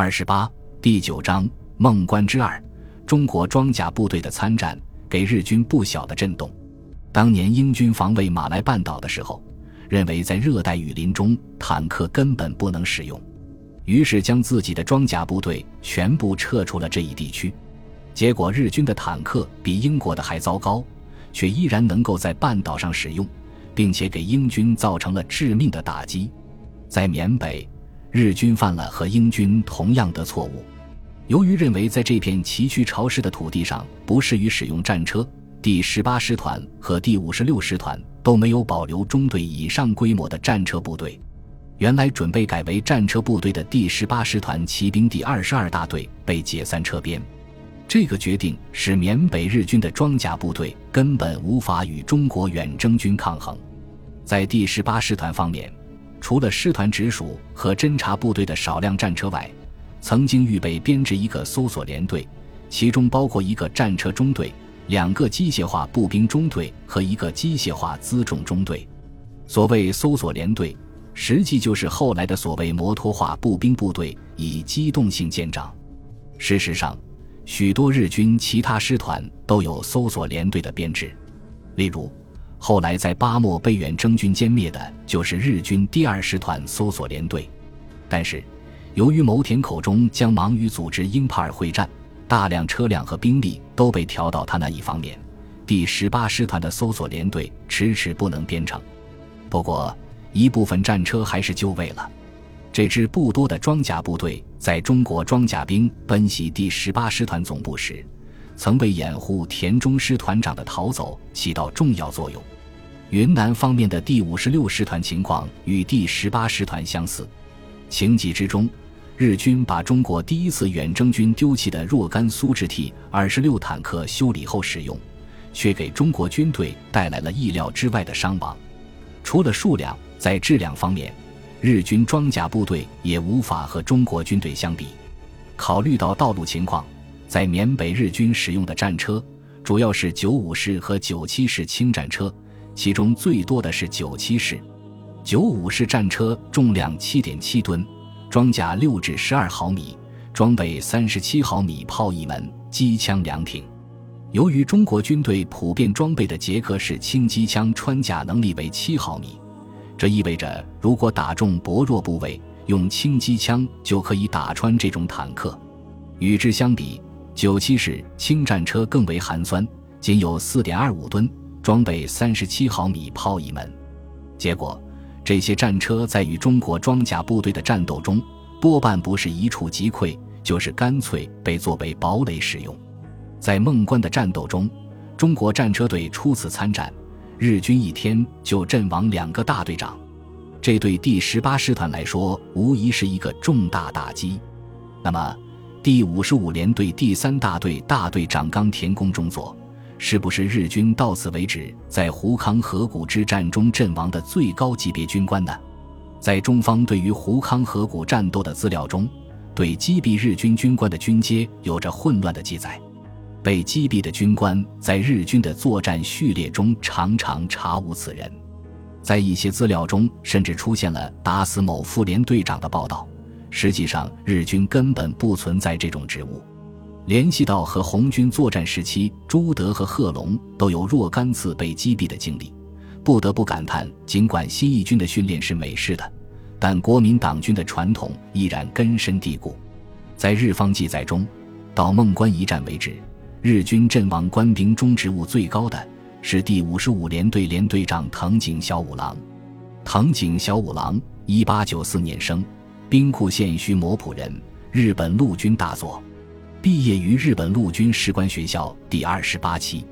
二十八第九章梦关之二，中国装甲部队的参战给日军不小的震动。当年英军防卫马来半岛的时候，认为在热带雨林中坦克根本不能使用，于是将自己的装甲部队全部撤出了这一地区。结果日军的坦克比英国的还糟糕，却依然能够在半岛上使用，并且给英军造成了致命的打击。在缅北。日军犯了和英军同样的错误，由于认为在这片崎岖潮湿的土地上不适于使用战车，第十八师团和第五十六师团都没有保留中队以上规模的战车部队。原来准备改为战车部队的第十八师团骑兵第二十二大队被解散撤编，这个决定使缅北日军的装甲部队根本无法与中国远征军抗衡。在第十八师团方面。除了师团直属和侦察部队的少量战车外，曾经预备编制一个搜索连队，其中包括一个战车中队、两个机械化步兵中队和一个机械化辎重中队。所谓搜索连队，实际就是后来的所谓摩托化步兵部队，以机动性见长。事实上，许多日军其他师团都有搜索连队的编制，例如。后来在巴莫被远征军歼灭的就是日军第二师团搜索联队，但是由于牟田口中将忙于组织英帕尔会战，大量车辆和兵力都被调到他那一方面，第十八师团的搜索联队迟迟不能编成。不过一部分战车还是就位了。这支不多的装甲部队在中国装甲兵奔袭第十八师团总部时。曾为掩护田中师团长的逃走起到重要作用。云南方面的第五十六师团情况与第十八师团相似，情急之中，日军把中国第一次远征军丢弃的若干苏制 T 二十六坦克修理后使用，却给中国军队带来了意料之外的伤亡。除了数量，在质量方面，日军装甲部队也无法和中国军队相比。考虑到道路情况。在缅北日军使用的战车主要是九五式和九七式轻战车，其中最多的是九七式。九五式战车重量七点七吨，装甲六至十二毫米，装备三十七毫米炮一门，机枪两挺。由于中国军队普遍装备的捷克式轻机枪穿甲能力为七毫米，这意味着如果打中薄弱部位，用轻机枪就可以打穿这种坦克。与之相比，九七式轻战车更为寒酸，仅有四点二五吨，装备三十七毫米炮一门。结果，这些战车在与中国装甲部队的战斗中，多半不是一触即溃，就是干脆被作为堡垒使用。在孟关的战斗中，中国战车队初次参战，日军一天就阵亡两个大队长，这对第十八师团来说无疑是一个重大打击。那么，第五十五联队第三大队大队长冈田宫中佐，是不是日军到此为止在胡康河谷之战中阵亡的最高级别军官呢？在中方对于胡康河谷战斗的资料中，对击毙日军军官的军阶有着混乱的记载。被击毙的军官在日军的作战序列中常常查无此人，在一些资料中甚至出现了打死某副连队长的报道。实际上，日军根本不存在这种职务。联系到和红军作战时期，朱德和贺龙都有若干次被击毙的经历，不得不感叹：尽管新一军的训练是美式的，但国民党军的传统依然根深蒂固。在日方记载中，到孟关一战为止，日军阵亡官兵中职务最高的是第五十五联队连队长藤井小五郎。藤井小五郎，一八九四年生。兵库县须磨浦人，日本陆军大佐，毕业于日本陆军士官学校第二十八期。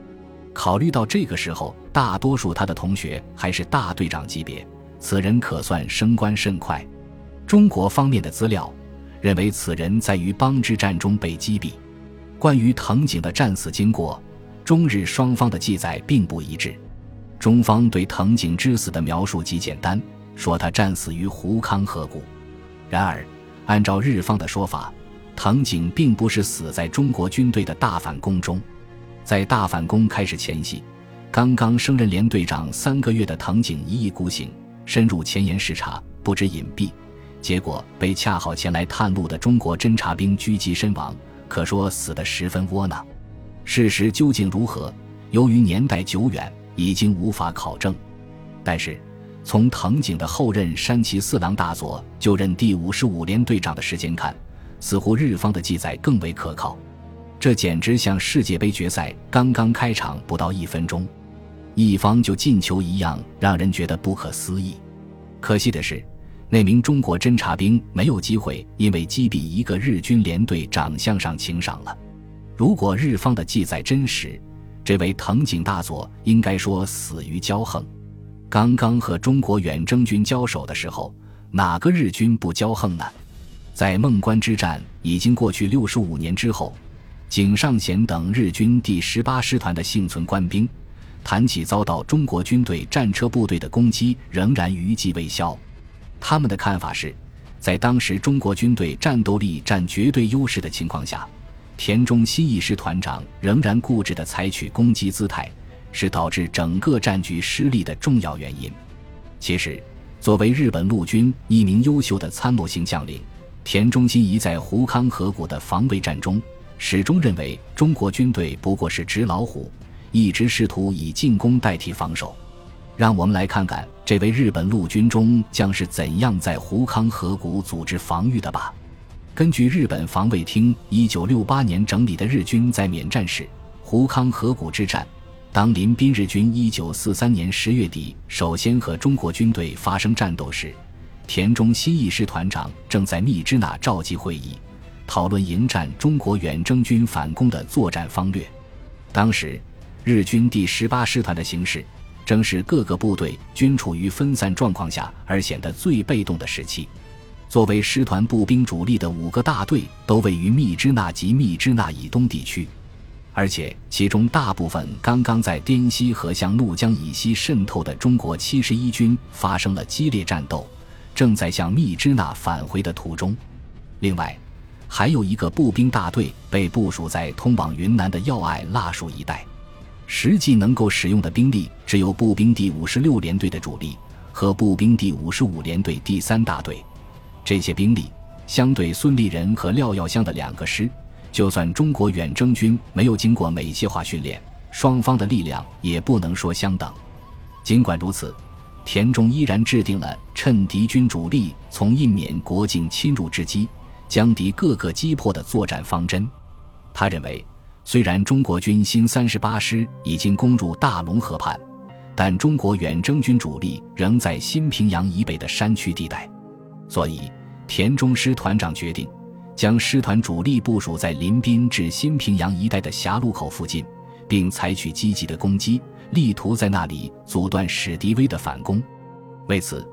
考虑到这个时候大多数他的同学还是大队长级别，此人可算升官甚快。中国方面的资料认为，此人在于邦之战中被击毙。关于藤井的战死经过，中日双方的记载并不一致。中方对藤井之死的描述极简单，说他战死于胡康河谷。然而，按照日方的说法，藤井并不是死在中国军队的大反攻中。在大反攻开始前夕，刚刚升任连队长三个月的藤井一意孤行，深入前沿视察，不知隐蔽，结果被恰好前来探路的中国侦察兵狙击身亡，可说死得十分窝囊。事实究竟如何？由于年代久远，已经无法考证。但是，从藤井的后任山崎四郎大佐就任第五十五连队长的时间看，似乎日方的记载更为可靠。这简直像世界杯决赛刚刚开场不到一分钟，一方就进球一样，让人觉得不可思议。可惜的是。那名中国侦察兵没有机会，因为击毙一个日军连队长相上请赏了。如果日方的记载真实，这位藤井大佐应该说死于骄横。刚刚和中国远征军交手的时候，哪个日军不骄横呢？在孟关之战已经过去六十五年之后，井上贤等日军第十八师团的幸存官兵，谈起遭到中国军队战车部队的攻击，仍然余悸未消。他们的看法是，在当时中国军队战斗力占绝对优势的情况下，田中新一师团长仍然固执地采取攻击姿态，是导致整个战局失利的重要原因。其实，作为日本陆军一名优秀的参谋型将领，田中新一在胡康河谷的防卫战中，始终认为中国军队不过是纸老虎，一直试图以进攻代替防守。让我们来看看这位日本陆军中将是怎样在胡康河谷组织防御的吧。根据日本防卫厅一九六八年整理的日军在缅战时胡康河谷之战，当林滨日军一九四三年十月底首先和中国军队发生战斗时，田中新一师团长正在密支那召集会议，讨论迎战中国远征军反攻的作战方略。当时，日军第十八师团的形势。正是各个部队均处于分散状况下而显得最被动的时期。作为师团步兵主力的五个大队都位于密支那及密支那以东地区，而且其中大部分刚刚在滇西和向怒江以西渗透的中国七十一军发生了激烈战斗，正在向密支那返回的途中。另外，还有一个步兵大队被部署在通往云南的要隘腊戍一带。实际能够使用的兵力只有步兵第五十六联队的主力和步兵第五十五联队第三大队。这些兵力相对孙立人和廖耀湘的两个师，就算中国远征军没有经过美械化训练，双方的力量也不能说相等。尽管如此，田中依然制定了趁敌军主力从印缅国境侵入之机，将敌各个击破的作战方针。他认为。虽然中国军新三十八师已经攻入大龙河畔，但中国远征军主力仍在新平阳以北的山区地带，所以田中师团长决定将师团主力部署在临滨至新平阳一带的峡路口附近，并采取积极的攻击，力图在那里阻断史迪威的反攻。为此，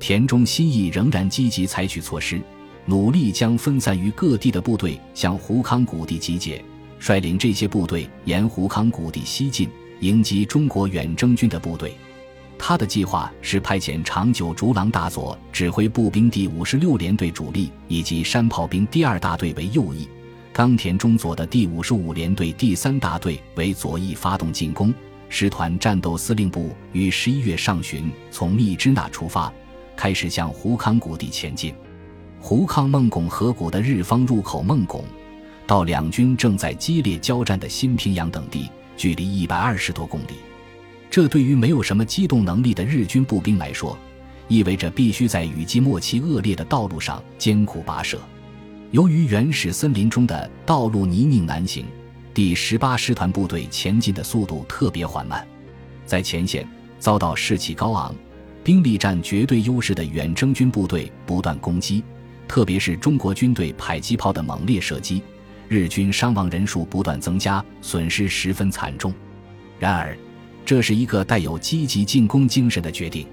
田中新义仍然积极采取措施，努力将分散于各地的部队向胡康谷地集结。率领这些部队沿胡康谷地西进，迎击中国远征军的部队。他的计划是派遣长久竹郎大佐指挥步兵第五十六联队主力以及山炮兵第二大队为右翼，冈田中佐的第五十五联队第三大队为左翼发动进攻。师团战斗司令部于十一月上旬从密支那出发，开始向胡康谷地前进。胡康孟拱河谷的日方入口孟拱。到两军正在激烈交战的新平阳等地，距离一百二十多公里。这对于没有什么机动能力的日军步兵来说，意味着必须在雨季末期恶劣的道路上艰苦跋涉。由于原始森林中的道路泥泞难行，第十八师团部队前进的速度特别缓慢。在前线遭到士气高昂、兵力占绝对优势的远征军部队不断攻击，特别是中国军队迫击炮的猛烈射击。日军伤亡人数不断增加，损失十分惨重。然而，这是一个带有积极进攻精神的决定。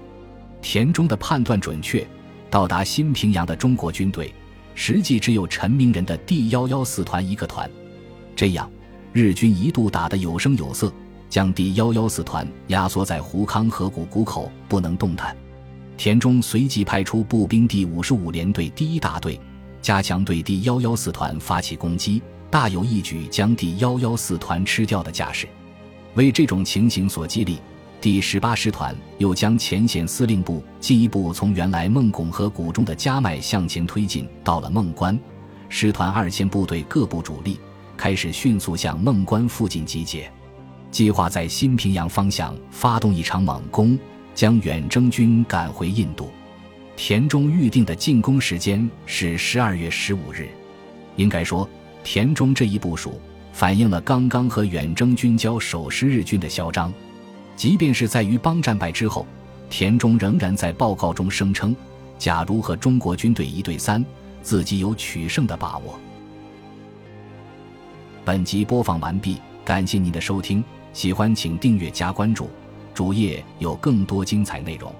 田中的判断准确，到达新平阳的中国军队实际只有陈明仁的第幺幺四团一个团。这样，日军一度打得有声有色，将第幺幺四团压缩在胡康河谷谷口，不能动弹。田中随即派出步兵第五十五联队第一大队。加强对第幺幺四团发起攻击，大有一举将第幺幺四团吃掉的架势。为这种情形所激励，第十八师团又将前线司令部进一步从原来孟拱和谷中的加麦向前推进到了孟关。师团二线部队各部主力开始迅速向孟关附近集结，计划在新平阳方向发动一场猛攻，将远征军赶回印度。田中预定的进攻时间是十二月十五日。应该说，田中这一部署反映了刚刚和远征军交手时日军的嚣张。即便是在于邦战败之后，田中仍然在报告中声称：“假如和中国军队一对三，自己有取胜的把握。”本集播放完毕，感谢您的收听，喜欢请订阅加关注，主页有更多精彩内容。